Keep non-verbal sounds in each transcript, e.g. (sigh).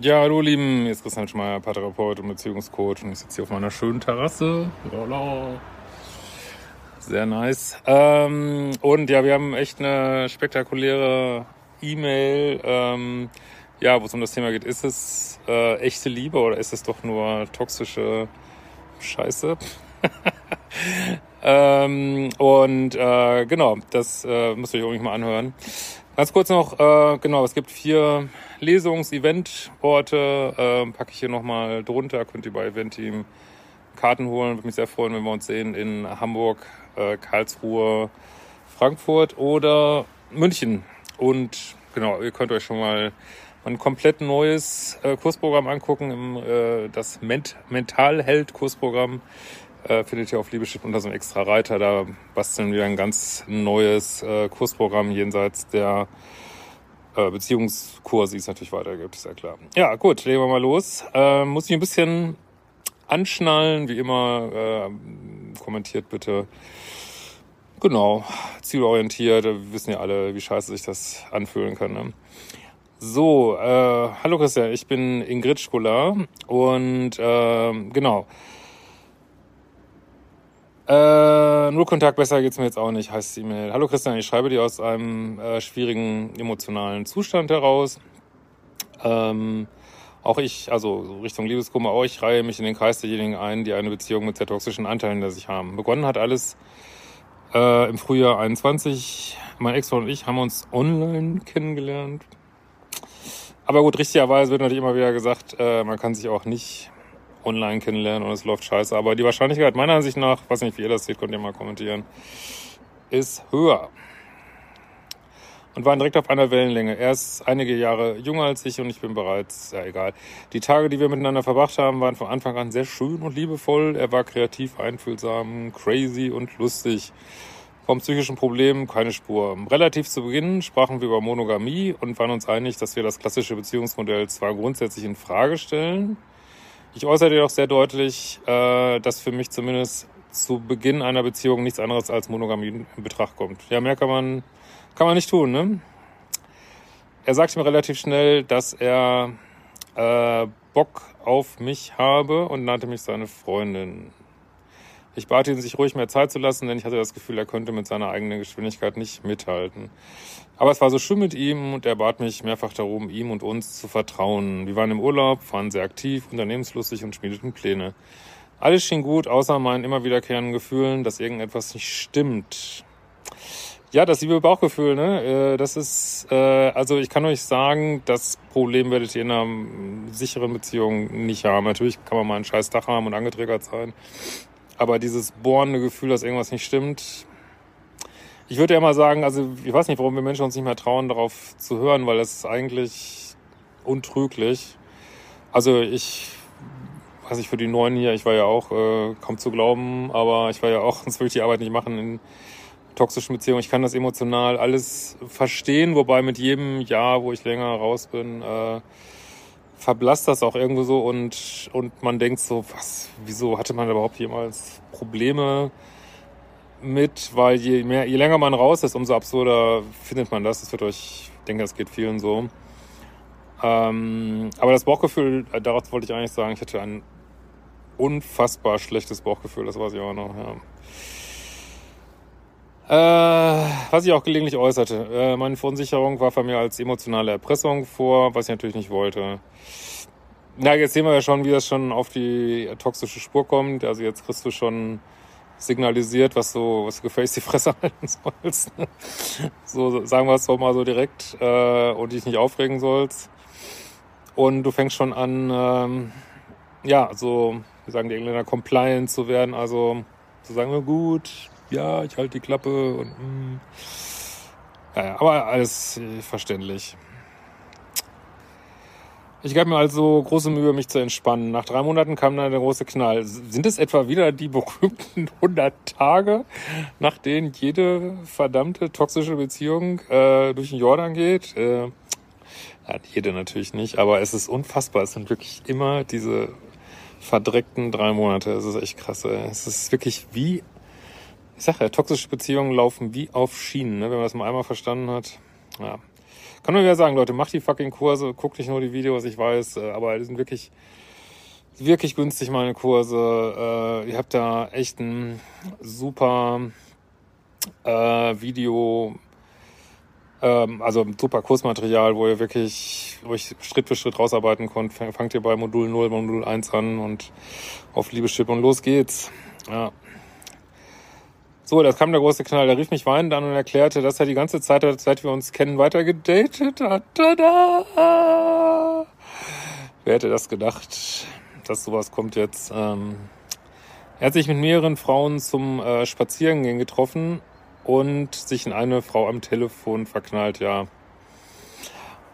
Ja, hallo Lieben, hier ist Christian Schmeier, Paartherapeut und Beziehungscoach und ich sitze hier auf meiner schönen Terrasse. Lala. Sehr nice. Ähm, und ja, wir haben echt eine spektakuläre E-Mail, ähm, ja, wo es um das Thema geht. Ist es äh, echte Liebe oder ist es doch nur toxische Scheiße? (laughs) ähm, und äh, genau, das äh, müsst ihr euch irgendwie mal anhören. Ganz kurz noch, äh, genau, es gibt vier Lesungs-, Event-Orte, äh, packe ich hier nochmal drunter, könnt ihr bei Event-Team Karten holen. Würde mich sehr freuen, wenn wir uns sehen in Hamburg, äh, Karlsruhe, Frankfurt oder München. Und genau, ihr könnt euch schon mal ein komplett neues äh, Kursprogramm angucken, im, äh, das Ment Mentalheld-Kursprogramm. Äh, findet ihr auf Liebeschip unter so einem extra Reiter. Da basteln wir ein ganz neues äh, Kursprogramm jenseits der äh, Beziehungskurse, die es natürlich weitergibt, ist ja klar. Ja, gut, legen wir mal los. Äh, muss ich ein bisschen anschnallen, wie immer. Äh, kommentiert bitte. Genau, zielorientiert. Wir wissen ja alle, wie scheiße sich das anfühlen kann. Ne? So, äh, hallo Christian, ich bin Ingrid Scholar und äh, genau. Äh, nur Kontakt, besser geht's mir jetzt auch nicht, heißt die E-Mail. Hallo Christian, ich schreibe dir aus einem äh, schwierigen emotionalen Zustand heraus. Ähm, auch ich, also so Richtung Liebeskummer, auch ich reihe mich in den Kreis derjenigen ein, die eine Beziehung mit sehr toxischen Anteilen der sich haben. Begonnen hat alles äh, im Frühjahr 21. Mein Ex und ich haben uns online kennengelernt. Aber gut, richtigerweise wird natürlich immer wieder gesagt, äh, man kann sich auch nicht online kennenlernen und es läuft scheiße. Aber die Wahrscheinlichkeit meiner Ansicht nach, weiß nicht, wie ihr das seht, könnt ihr mal kommentieren, ist höher. Und waren direkt auf einer Wellenlänge. Er ist einige Jahre jünger als ich und ich bin bereits, ja egal. Die Tage, die wir miteinander verbracht haben, waren von Anfang an sehr schön und liebevoll. Er war kreativ, einfühlsam, crazy und lustig. Vom psychischen Problem keine Spur. Relativ zu Beginn sprachen wir über Monogamie und waren uns einig, dass wir das klassische Beziehungsmodell zwar grundsätzlich in Frage stellen, ich äußerte jedoch sehr deutlich, äh, dass für mich zumindest zu Beginn einer Beziehung nichts anderes als Monogamie in Betracht kommt. Ja, mehr kann man, kann man nicht tun, ne? Er sagte mir relativ schnell, dass er äh, Bock auf mich habe und nannte mich seine Freundin. Ich bat ihn, sich ruhig mehr Zeit zu lassen, denn ich hatte das Gefühl, er könnte mit seiner eigenen Geschwindigkeit nicht mithalten. Aber es war so schön mit ihm und er bat mich mehrfach darum, ihm und uns zu vertrauen. Wir waren im Urlaub, waren sehr aktiv, unternehmenslustig und schmiedeten Pläne. Alles schien gut, außer meinen immer wiederkehrenden Gefühlen, dass irgendetwas nicht stimmt. Ja, das liebe Bauchgefühl, ne? Äh, das ist, äh, also ich kann euch sagen, das Problem werdet ihr in einer sicheren Beziehung nicht haben. Natürlich kann man mal einen scheiß Dach haben und angetriggert sein. Aber dieses bohrende Gefühl, dass irgendwas nicht stimmt, ich würde ja mal sagen, also ich weiß nicht, warum wir Menschen uns nicht mehr trauen, darauf zu hören, weil das ist eigentlich untrüglich. Also ich weiß nicht, für die Neuen hier, ich war ja auch äh, kaum zu glauben, aber ich war ja auch, (laughs) sonst würde ich die Arbeit nicht machen in toxischen Beziehungen. Ich kann das emotional alles verstehen, wobei mit jedem Jahr, wo ich länger raus bin, äh, verblasst das auch irgendwo so und, und man denkt so, was, wieso hatte man überhaupt jemals Probleme mit, weil je mehr, je länger man raus ist, umso absurder findet man das. Das wird euch, ich denke, das geht vielen so. Ähm, aber das Bauchgefühl, äh, darauf wollte ich eigentlich sagen, ich hatte ein unfassbar schlechtes Bauchgefühl, das weiß ich auch noch, ja. Äh, was ich auch gelegentlich äußerte. Äh, meine Verunsicherung war von mir als emotionale Erpressung vor, was ich natürlich nicht wollte. Na, jetzt sehen wir ja schon, wie das schon auf die toxische Spur kommt. Also jetzt kriegst du schon signalisiert, was du, was du gefälligst die Fresse (laughs) halten sollst. so sagen wir es doch mal so direkt äh, und dich nicht aufregen sollst. Und du fängst schon an, ähm, ja, so, wie sagen die Engländer, compliant zu werden. Also zu sagen, gut, ja, ich halte die Klappe und mm. Ja, aber alles äh, verständlich. Ich gab mir also große Mühe, mich zu entspannen. Nach drei Monaten kam dann der große Knall. Sind es etwa wieder die (laughs) berühmten 100 Tage, nach denen jede verdammte toxische Beziehung äh, durch den Jordan geht? Äh, jede natürlich nicht, aber es ist unfassbar. Es sind wirklich immer diese verdreckten drei Monate. Es ist echt krass. Ey. Es ist wirklich wie, ich sag ja, toxische Beziehungen laufen wie auf Schienen, ne? wenn man das mal einmal verstanden hat. Ja. Kann nur wieder sagen, Leute, macht die fucking Kurse, guckt nicht nur die Videos, ich weiß, äh, aber die sind wirklich, wirklich günstig, meine Kurse. Äh, ihr habt da echt ein super äh, Video, ähm, also super Kursmaterial, wo ihr wirklich euch Schritt für Schritt rausarbeiten könnt. Fangt ihr bei Modul 0, Modul 1 an und auf Liebeschip und los geht's. Ja. So, das kam der große Knall. Der rief mich weinend an und erklärte, dass er die ganze Zeit, seit wir uns kennen, weiter gedatet hat. Tada! Wer hätte das gedacht, dass sowas kommt jetzt? Ähm, er hat sich mit mehreren Frauen zum äh, Spazierengehen getroffen und sich in eine Frau am Telefon verknallt, ja.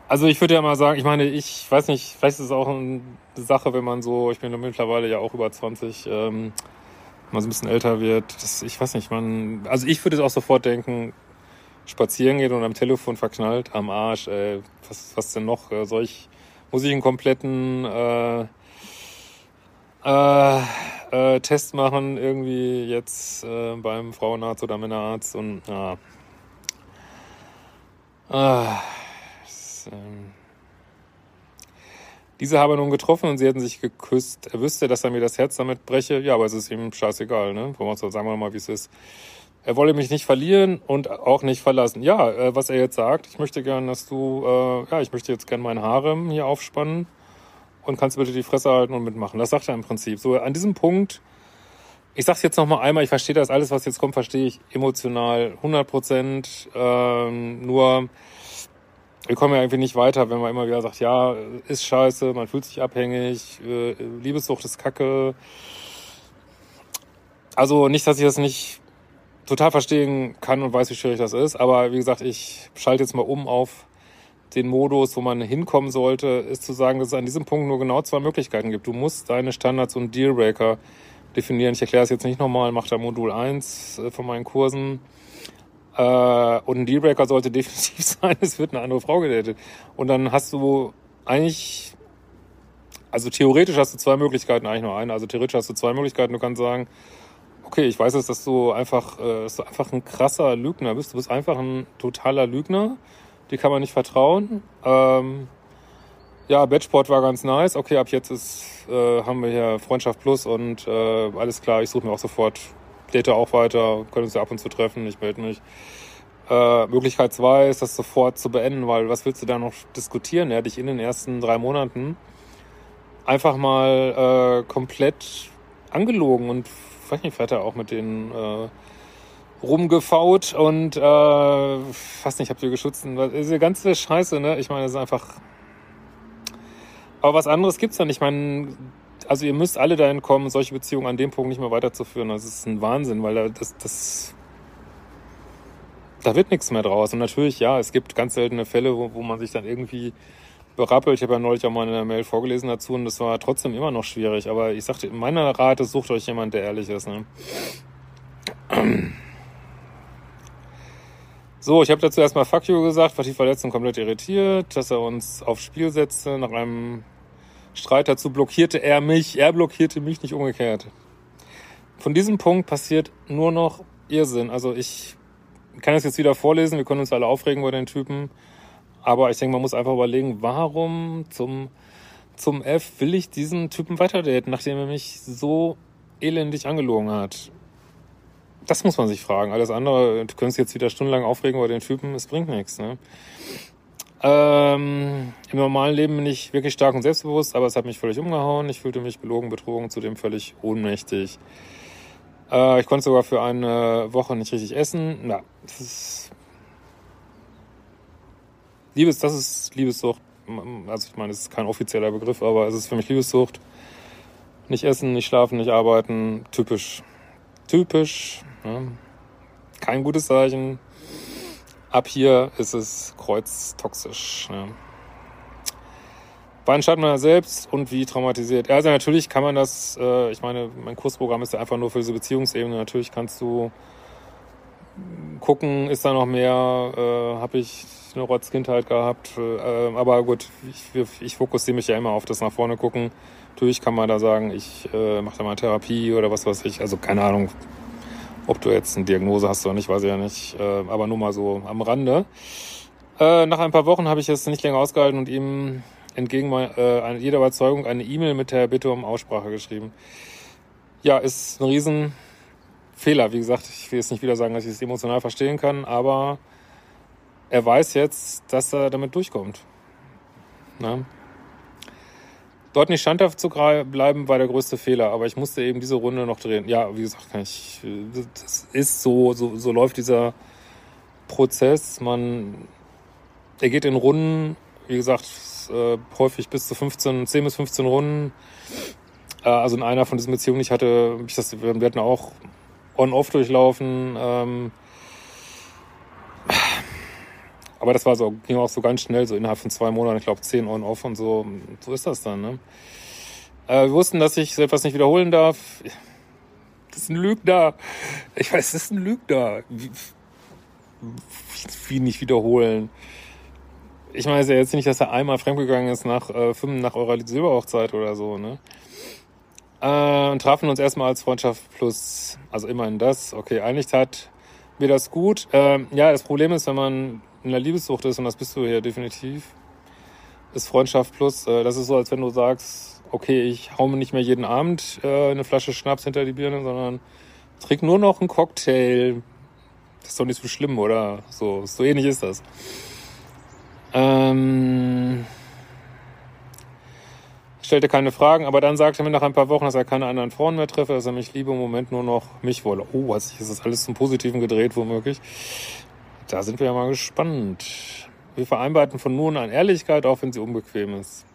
Also ich würde ja mal sagen, ich meine, ich weiß nicht, vielleicht ist es auch eine Sache, wenn man so, ich bin mittlerweile ja auch über 20, ähm, man so ein bisschen älter wird, das, ich weiß nicht, man, also ich würde auch sofort denken, spazieren geht und am Telefon verknallt, am Arsch, ey, was, was denn noch? Soll ich, muss ich einen kompletten äh, äh, äh, Test machen, irgendwie jetzt äh, beim Frauenarzt oder Männerarzt und ja. Ah, das, ähm, diese habe nun getroffen und sie hätten sich geküsst. Er wüsste, dass er mir das Herz damit breche. Ja, aber es ist ihm scheißegal, ne? Sagen wir mal, wie es ist. Er wolle mich nicht verlieren und auch nicht verlassen. Ja, äh, was er jetzt sagt, ich möchte gern, dass du, äh, ja, ich möchte jetzt gern meinen Harem hier aufspannen und kannst bitte die Fresse halten und mitmachen. Das sagt er im Prinzip. So, an diesem Punkt, ich sag's jetzt nochmal einmal, ich verstehe das, alles, was jetzt kommt, verstehe ich emotional 100 Prozent. Ähm, nur, wir kommen ja irgendwie nicht weiter, wenn man immer wieder sagt, ja, ist scheiße, man fühlt sich abhängig, äh, Liebessucht ist kacke. Also nicht, dass ich das nicht total verstehen kann und weiß, wie schwierig das ist, aber wie gesagt, ich schalte jetzt mal um auf den Modus, wo man hinkommen sollte, ist zu sagen, dass es an diesem Punkt nur genau zwei Möglichkeiten gibt. Du musst deine Standards und Dealbreaker definieren. Ich erkläre es jetzt nicht nochmal, mache da Modul 1 äh, von meinen Kursen. Äh, und ein Dealbreaker sollte (laughs) definitiv sein, es wird eine andere Frau gedatet. Und dann hast du eigentlich, also theoretisch hast du zwei Möglichkeiten, eigentlich nur eine. Also theoretisch hast du zwei Möglichkeiten. Du kannst sagen, okay, ich weiß jetzt, dass du einfach, äh, dass du einfach ein krasser Lügner bist. Du bist einfach ein totaler Lügner. Die kann man nicht vertrauen. Ähm, ja, Bettsport war ganz nice. Okay, ab jetzt ist, äh, haben wir hier Freundschaft Plus und äh, alles klar. Ich suche mir auch sofort date auch weiter, können uns ja ab und zu treffen, ich melde mich. Äh, Möglichkeit zwei ist, das sofort zu beenden, weil was willst du da noch diskutieren? Er hat dich in den ersten drei Monaten einfach mal äh, komplett angelogen und weiß nicht, vielleicht hat er auch mit denen äh, rumgefaut und äh, fast nicht, habt ihr geschützt. Diese ganze Scheiße, ne? Ich meine, es ist einfach. Aber was anderes gibt's nicht. Ich meine, also ihr müsst alle dahin kommen, solche Beziehungen an dem Punkt nicht mehr weiterzuführen. Das ist ein Wahnsinn, weil da, das, das, da wird nichts mehr draus. Und natürlich, ja, es gibt ganz seltene Fälle, wo, wo man sich dann irgendwie berappelt. Ich habe ja neulich auch mal in der Mail vorgelesen dazu und das war trotzdem immer noch schwierig. Aber ich sagte, meiner Rat ist, sucht euch jemand, der ehrlich ist. Ne? (clears throat) So, ich habe dazu erstmal Fuck you gesagt, war die Verletzung komplett irritiert, dass er uns aufs Spiel setzte nach einem Streit dazu blockierte er mich, er blockierte mich, nicht umgekehrt. Von diesem Punkt passiert nur noch Irrsinn. Also ich kann es jetzt wieder vorlesen, wir können uns alle aufregen über den Typen, aber ich denke, man muss einfach überlegen, warum zum, zum F will ich diesen Typen weiterdaten, nachdem er mich so elendig angelogen hat. Das muss man sich fragen. Alles andere, du könntest jetzt wieder stundenlang aufregen über den Typen, es bringt nichts. Ne? Ähm, Im normalen Leben bin ich wirklich stark und selbstbewusst, aber es hat mich völlig umgehauen. Ich fühlte mich belogen, betrogen, zudem völlig ohnmächtig. Äh, ich konnte sogar für eine Woche nicht richtig essen. Ja, das ist Liebes, das ist Liebessucht. Also ich meine, es ist kein offizieller Begriff, aber es ist für mich Liebessucht. Nicht essen, nicht schlafen, nicht arbeiten. Typisch. Typisch. Ja. Kein gutes Zeichen. Ab hier ist es kreuztoxisch. Ne? Wann schaut man selbst und wie traumatisiert? Also natürlich kann man das, äh, ich meine, mein Kursprogramm ist ja einfach nur für diese Beziehungsebene. Natürlich kannst du gucken, ist da noch mehr, äh, habe ich eine Rotzkindheit gehabt. Äh, aber gut, ich, ich fokussiere mich ja immer auf das nach vorne gucken. Natürlich kann man da sagen, ich äh, mache da mal Therapie oder was weiß ich. Also keine Ahnung, ob du jetzt eine Diagnose hast oder nicht, weiß ich ja nicht. Äh, aber nur mal so am Rande. Äh, nach ein paar Wochen habe ich es nicht länger ausgehalten und ihm entgegen äh, jeder Überzeugung eine E-Mail mit der Bitte um Aussprache geschrieben. Ja, ist ein Riesenfehler. Wie gesagt, ich will jetzt nicht wieder sagen, dass ich es emotional verstehen kann, aber er weiß jetzt, dass er damit durchkommt. Na? Dort nicht standhaft zu bleiben, war der größte Fehler, aber ich musste eben diese Runde noch drehen. Ja, wie gesagt, ich, das ist so, so, so läuft dieser Prozess. Man, er geht in Runden, wie gesagt, äh, häufig bis zu 15, 10 bis 15 Runden. Äh, also in einer von diesen Beziehungen, ich hatte, ich das, wir hatten auch on-off durchlaufen. Ähm, aber das war so, ging auch so ganz schnell, so innerhalb von zwei Monaten, ich glaube zehn on-off und so. So ist das dann, ne? Äh, wir wussten, dass ich so etwas nicht wiederholen darf. Das ist ein Lügner. Ich weiß, das ist ein Lügner. Wie, wie nicht wiederholen? Ich meine, ja jetzt nicht, dass er einmal fremdgegangen ist nach äh, fünf, nach eurer Silberhochzeit oder so, ne? Äh, und trafen uns erstmal als Freundschaft plus, also immerhin das, okay, einigt hat mir das gut. Äh, ja, das Problem ist, wenn man in der Liebessucht ist, und das bist du hier definitiv, ist Freundschaft plus. Äh, das ist so, als wenn du sagst, okay, ich hau mir nicht mehr jeden Abend äh, eine Flasche Schnaps hinter die Birne, sondern trink nur noch einen Cocktail. Das ist doch nicht so schlimm, oder? So, so ähnlich ist das. Ähm, stellte keine Fragen, aber dann sagte er mir nach ein paar Wochen, dass er keine anderen Frauen mehr treffe, dass er mich liebe, im Moment nur noch mich wolle. Oh, hat sich das alles zum Positiven gedreht, womöglich. Da sind wir ja mal gespannt. Wir vereinbarten von nun an Ehrlichkeit, auch wenn sie unbequem ist.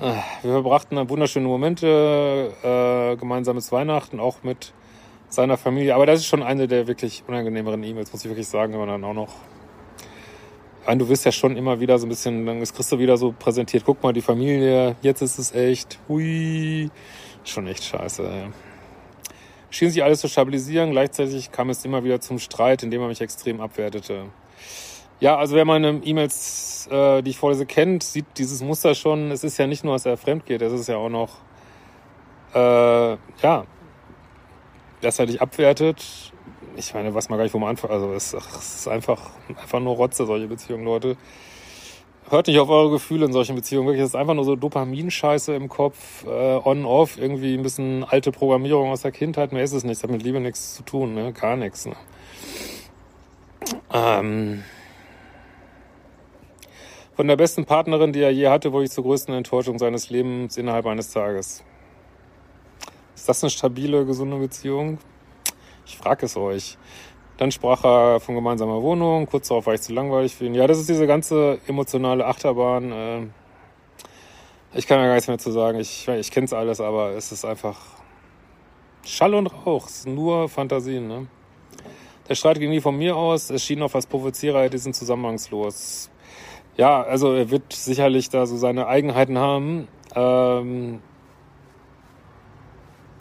Ah, wir verbrachten wunderschöne Momente, äh, gemeinsames Weihnachten, auch mit seiner Familie. Aber das ist schon eine der wirklich unangenehmeren E-Mails, muss ich wirklich sagen, wenn man dann auch noch. Nein, du wirst ja schon immer wieder so ein bisschen, dann ist Christo wieder so präsentiert, guck mal, die Familie, jetzt ist es echt, hui, schon echt scheiße. Ey schien sich alles zu stabilisieren. Gleichzeitig kam es immer wieder zum Streit, in dem er mich extrem abwertete. Ja, also wer meine E-Mails, äh, die ich vorlese, kennt, sieht dieses Muster schon. Es ist ja nicht nur, dass er fremd geht, es ist ja auch noch, äh, ja, dass er dich abwertet. Ich meine, was man gar nicht, wo man anfangen, also es, es ist einfach, einfach nur Rotze, solche Beziehungen, Leute hört nicht auf eure Gefühle in solchen Beziehungen. Wirklich, es ist einfach nur so Dopaminscheiße im Kopf, äh, on-off, irgendwie ein bisschen alte Programmierung aus der Kindheit. Mehr ist es nicht. Das hat mit Liebe nichts zu tun, ne? Gar nichts. Ne? Ähm von der besten Partnerin, die er je hatte, wurde ich zur größten Enttäuschung seines Lebens innerhalb eines Tages. Ist das eine stabile, gesunde Beziehung? Ich frage es euch. Dann sprach er von gemeinsamer Wohnung. Kurz darauf war ich zu langweilig für ihn. Ja, das ist diese ganze emotionale Achterbahn. Äh, ich kann da gar nichts mehr zu sagen. Ich, ich kenne es alles, aber es ist einfach Schall und Rauch. Es ist nur Fantasien. Ne? Der Streit ging nie von mir aus. Es schien auf als Provozierer diesen zusammenhangslos. Ja, also er wird sicherlich da so seine Eigenheiten haben. Ähm,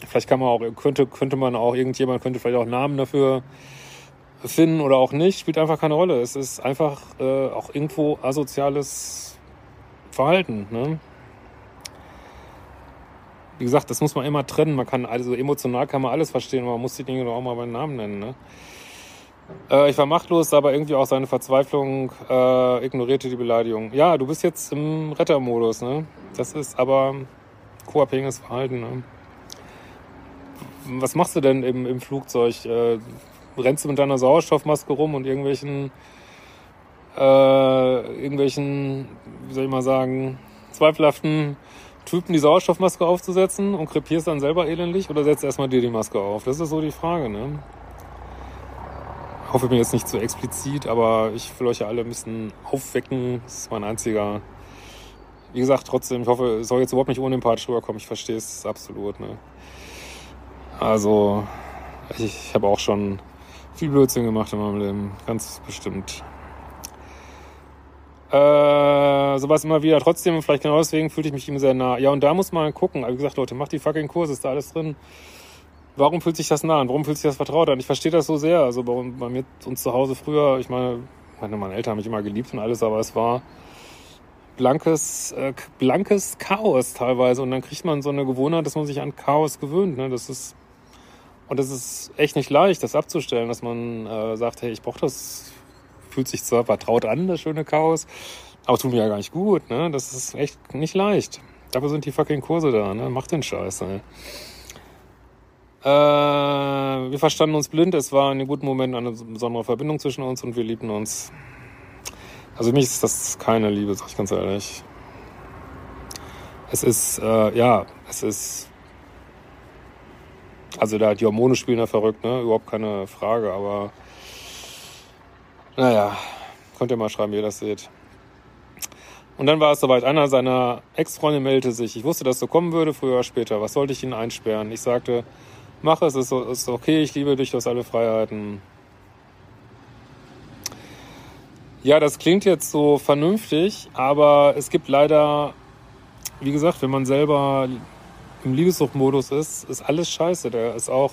vielleicht kann man auch, könnte, könnte man auch, irgendjemand könnte vielleicht auch Namen dafür finden oder auch nicht, spielt einfach keine Rolle. Es ist einfach äh, auch irgendwo asoziales Verhalten. Ne? Wie gesagt, das muss man immer trennen. Man kann also emotional kann man alles verstehen, aber man muss die Dinge doch auch mal beim Namen nennen. Ne? Äh, ich war machtlos, aber irgendwie auch seine Verzweiflung äh, ignorierte die Beleidigung. Ja, du bist jetzt im Rettermodus. Ne? Das ist aber co-abhängiges Verhalten. Ne? Was machst du denn im, im Flugzeug? Äh, rennst du mit deiner Sauerstoffmaske rum und irgendwelchen, äh, irgendwelchen, wie soll ich mal sagen, zweifelhaften Typen die Sauerstoffmaske aufzusetzen und krepierst dann selber elendig oder setzt erstmal dir die Maske auf? Das ist so die Frage, ne? Ich hoffe, ich bin jetzt nicht zu explizit, aber ich will euch ja alle ein bisschen aufwecken. Das ist mein einziger. Wie gesagt, trotzdem, ich hoffe, es soll jetzt überhaupt nicht unempathisch rüberkommen. Ich verstehe es absolut, ne? Also, ich, ich habe auch schon viel Blödsinn gemacht in meinem Leben. Ganz bestimmt. Äh, sowas immer wieder. Trotzdem, vielleicht genau deswegen fühlte ich mich ihm sehr nah. Ja, und da muss man gucken. Wie gesagt, Leute, macht die fucking Kurse, ist da alles drin. Warum fühlt sich das nah an? Warum fühlt sich das vertraut an? Ich verstehe das so sehr. Also bei, bei mir, uns zu Hause früher, ich meine, meine Eltern haben mich immer geliebt und alles, aber es war blankes, äh, blankes Chaos teilweise. Und dann kriegt man so eine Gewohnheit, dass man sich an Chaos gewöhnt. Ne? Das ist, und das ist echt nicht leicht, das abzustellen, dass man äh, sagt, hey, ich brauche das fühlt sich zwar vertraut an, das schöne Chaos, aber tut mir ja gar nicht gut, ne? Das ist echt nicht leicht. Dafür sind die fucking Kurse da, ne? Mach den Scheiß, ey. Äh, wir verstanden uns blind, es war in einem guten Moment eine besondere Verbindung zwischen uns und wir liebten uns. Also für mich ist das keine Liebe, sag ich ganz ehrlich. Es ist, äh, ja, es ist. Also da die Hormone spielen da verrückt, ne? Überhaupt keine Frage, aber naja, könnt ihr mal schreiben, wie ihr das seht. Und dann war es soweit. Einer seiner Ex-Freunde meldete sich. Ich wusste, dass so kommen würde, früher oder später. Was sollte ich ihn einsperren? Ich sagte, mach es, ist, ist okay, ich liebe durchaus alle Freiheiten. Ja, das klingt jetzt so vernünftig, aber es gibt leider, wie gesagt, wenn man selber im Liebessuchtmodus ist, ist alles scheiße. Der ist auch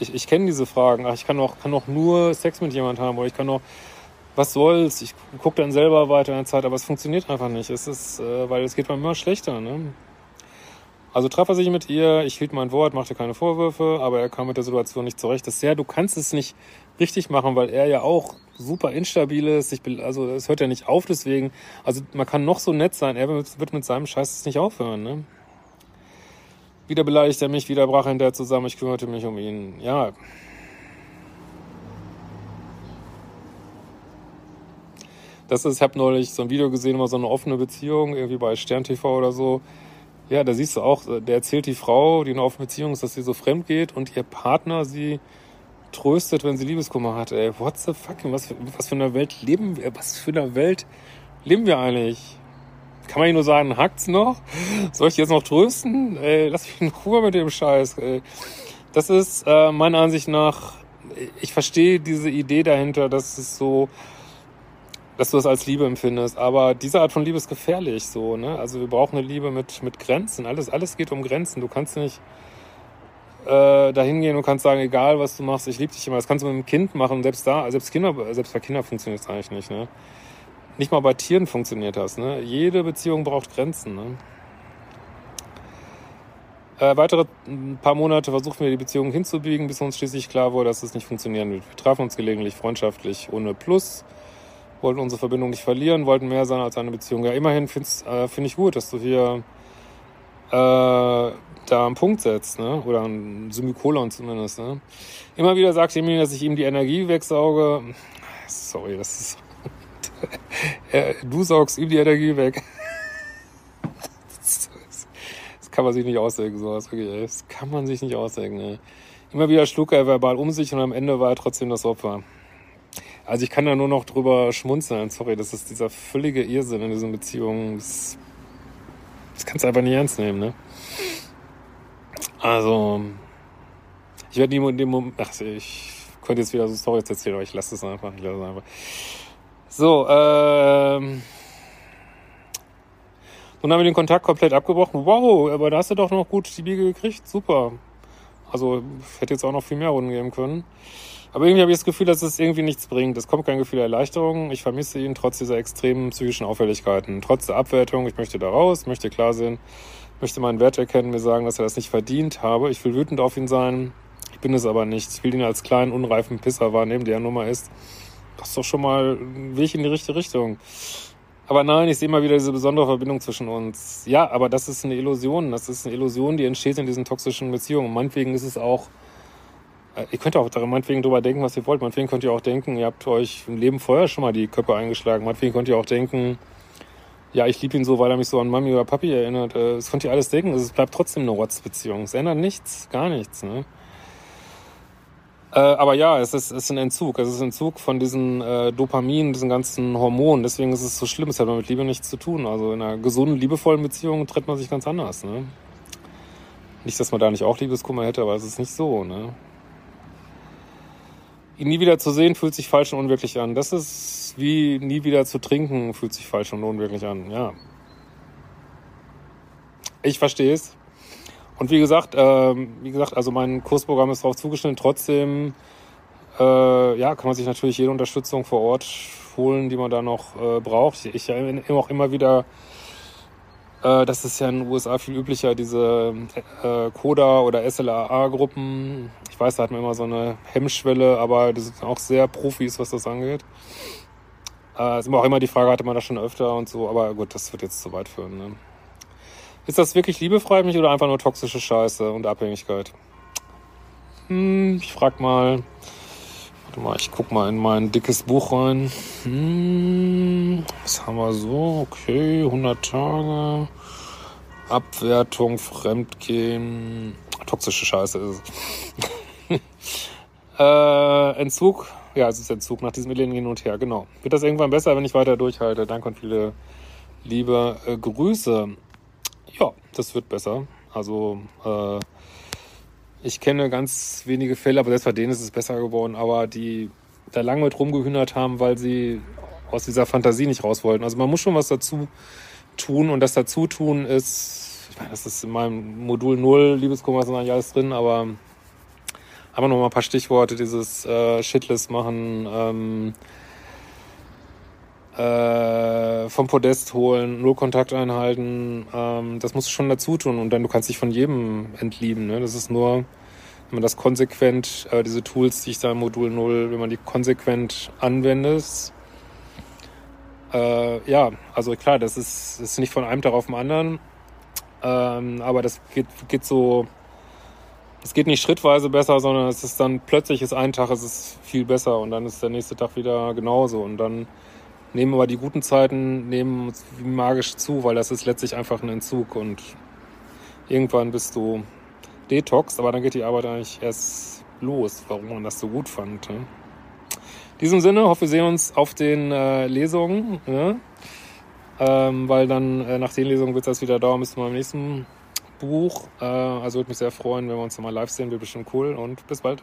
ich, ich kenne diese Fragen. Ach, ich kann auch, kann auch nur Sex mit jemand haben oder ich kann auch, was soll's? Ich gucke dann selber weiter in der Zeit, aber es funktioniert einfach nicht. Es ist, äh, weil es geht mir immer schlechter. Ne? Also traf er sich mit ihr, ich hielt mein Wort, machte keine Vorwürfe, aber er kam mit der Situation nicht zurecht. Das ist ja, du kannst es nicht richtig machen, weil er ja auch super instabil ist. Ich, also es hört ja nicht auf deswegen. Also man kann noch so nett sein, er wird mit seinem Scheiß nicht aufhören. Ne? Wieder beleidigte er mich, wieder brach er hinterher zusammen, ich kümmerte mich um ihn. Ja. Das ist, ich habe neulich so ein Video gesehen über so eine offene Beziehung, irgendwie bei Stern TV oder so. Ja, da siehst du auch, der erzählt die Frau, die eine offene Beziehung ist, dass sie so fremd geht und ihr Partner sie tröstet, wenn sie Liebeskummer hat. Ey, what the fuck? Was für, was für eine Welt leben wir? Was für eine Welt leben wir eigentlich? Kann man hier nur sagen, hackt's noch? Soll ich jetzt noch trösten? Ey, lass mich in Ruhe mit dem Scheiß. Ey. Das ist äh, meiner Ansicht nach, ich verstehe diese Idee dahinter, dass es so, dass du es als Liebe empfindest. Aber diese Art von Liebe ist gefährlich, so, ne? Also wir brauchen eine Liebe mit, mit Grenzen. Alles, alles geht um Grenzen. Du kannst nicht äh, dahin gehen und kannst sagen, egal was du machst, ich liebe dich immer. Das kannst du mit einem Kind machen. Selbst da, selbst Kinder, selbst bei Kindern funktioniert es eigentlich nicht, ne? Nicht mal bei Tieren funktioniert das. Ne? Jede Beziehung braucht Grenzen. Ne? Äh, weitere paar Monate versuchten wir die Beziehung hinzubiegen, bis uns schließlich klar wurde, dass es nicht funktionieren wird. Wir trafen uns gelegentlich freundschaftlich ohne Plus, wollten unsere Verbindung nicht verlieren, wollten mehr sein als eine Beziehung. Ja, immerhin finde äh, find ich gut, dass du hier äh, da einen Punkt setzt, ne? oder ein Semikolon zumindest. Ne? Immer wieder sagt mir, dass ich ihm die Energie wegsauge. Sorry, das ist du saugst ihm die Energie weg. Das kann man sich nicht ausdenken, sowas wirklich, Das kann man sich nicht ausdenken, ey. Immer wieder schlug er verbal um sich und am Ende war er trotzdem das Opfer. Also ich kann da nur noch drüber schmunzeln. Sorry, das ist dieser völlige Irrsinn in diesen Beziehungen. Das, das kannst du einfach nicht ernst nehmen, ne? Also, ich werde nie in dem Moment, ach, ich könnte jetzt wieder so Storys erzählen, aber ich lasse es einfach, ich lasse es einfach. So, ähm. Nun haben wir den Kontakt komplett abgebrochen. Wow, aber da hast du doch noch gut die Biege gekriegt. Super. Also, hätte jetzt auch noch viel mehr Runden geben können. Aber irgendwie habe ich das Gefühl, dass es irgendwie nichts bringt. Es kommt kein Gefühl der Erleichterung. Ich vermisse ihn trotz dieser extremen psychischen Auffälligkeiten. Trotz der Abwertung. Ich möchte da raus, möchte klar sehen, möchte meinen Wert erkennen, mir sagen, dass er das nicht verdient habe. Ich will wütend auf ihn sein. Ich bin es aber nicht. Ich will ihn als kleinen, unreifen Pisser wahrnehmen, der er nun mal ist. Das ist doch schon mal ein Weg in die richtige Richtung. Aber nein, ich sehe immer wieder diese besondere Verbindung zwischen uns. Ja, aber das ist eine Illusion. Das ist eine Illusion, die entsteht in diesen toxischen Beziehungen. Meinetwegen ist es auch, äh, ihr könnt auch meinetwegen drüber denken, was ihr wollt. Meinetwegen könnt ihr auch denken, ihr habt euch im Leben vorher schon mal die Köpfe eingeschlagen. Meinetwegen könnt ihr auch denken, ja, ich liebe ihn so, weil er mich so an Mami oder Papi erinnert. Äh, das könnt ihr alles denken. Es bleibt trotzdem eine Rotzbeziehung. Es ändert nichts, gar nichts. Ne? Äh, aber ja, es ist, es ist ein Entzug. Es ist ein Entzug von diesen äh, Dopamin, diesen ganzen Hormonen. Deswegen ist es so schlimm. Es hat mit Liebe nichts zu tun. Also in einer gesunden, liebevollen Beziehung tritt man sich ganz anders. Ne? Nicht, dass man da nicht auch Liebeskummer hätte, aber es ist nicht so. Ne? ihn nie wieder zu sehen fühlt sich falsch und unwirklich an. Das ist wie nie wieder zu trinken fühlt sich falsch und unwirklich an. Ja. Ich verstehe es. Und wie gesagt, äh, wie gesagt, also mein Kursprogramm ist darauf zugeschnitten. Trotzdem, äh, ja, kann man sich natürlich jede Unterstützung vor Ort holen, die man da noch äh, braucht. Ich erinnere auch immer wieder äh, das ist ja in den USA viel üblicher, diese äh, Coda- oder SLAA-Gruppen. Ich weiß, da hat man immer so eine Hemmschwelle, aber das sind auch sehr Profis, was das angeht. Äh, ist immer auch immer die Frage, hatte man das schon öfter und so, aber gut, das wird jetzt zu weit führen. Ne? Ist das wirklich liebefrei mich oder einfach nur toxische Scheiße und Abhängigkeit? Hm, ich frag mal. Warte mal, ich guck mal in mein dickes Buch rein. Hm, was haben wir so? Okay, 100 Tage. Abwertung, Fremdgehen. Toxische Scheiße ist es. (laughs) äh, Entzug. Ja, es ist Entzug nach diesem Elend hin und her, genau. Wird das irgendwann besser, wenn ich weiter durchhalte? Danke und viele liebe äh, Grüße. Ja, das wird besser. Also, äh, ich kenne ganz wenige Fälle, aber selbst bei denen ist es besser geworden, aber die da lange mit rumgehühnert haben, weil sie aus dieser Fantasie nicht raus wollten. Also man muss schon was dazu tun und das dazu tun ist, ich meine, das ist in meinem Modul 0, Liebeskummer ist eigentlich alles drin, aber aber noch mal ein paar Stichworte, dieses äh, Shitless machen, ähm, äh, vom Podest holen, null Kontakt einhalten, ähm, das musst du schon dazu tun und dann du kannst dich von jedem entlieben. Ne? Das ist nur, wenn man das konsequent, äh, diese Tools, die ich da im Modul 0, wenn man die konsequent anwendet, äh, ja, also klar, das ist, ist nicht von einem Tag auf den anderen, ähm, aber das geht, geht so, es geht nicht schrittweise besser, sondern es ist dann plötzlich ist ein Tag, es ist viel besser und dann ist der nächste Tag wieder genauso und dann nehmen aber die guten Zeiten nehmen magisch zu, weil das ist letztlich einfach ein Entzug und irgendwann bist du detox, aber dann geht die Arbeit eigentlich erst los, warum man das so gut fand. Ne? In diesem Sinne, hoffe, wir sehen uns auf den äh, Lesungen, ne? ähm, weil dann äh, nach den Lesungen wird das wieder dauern bis zum nächsten Buch. Äh, also würde mich sehr freuen, wenn wir uns nochmal live sehen, wird bestimmt cool und bis bald.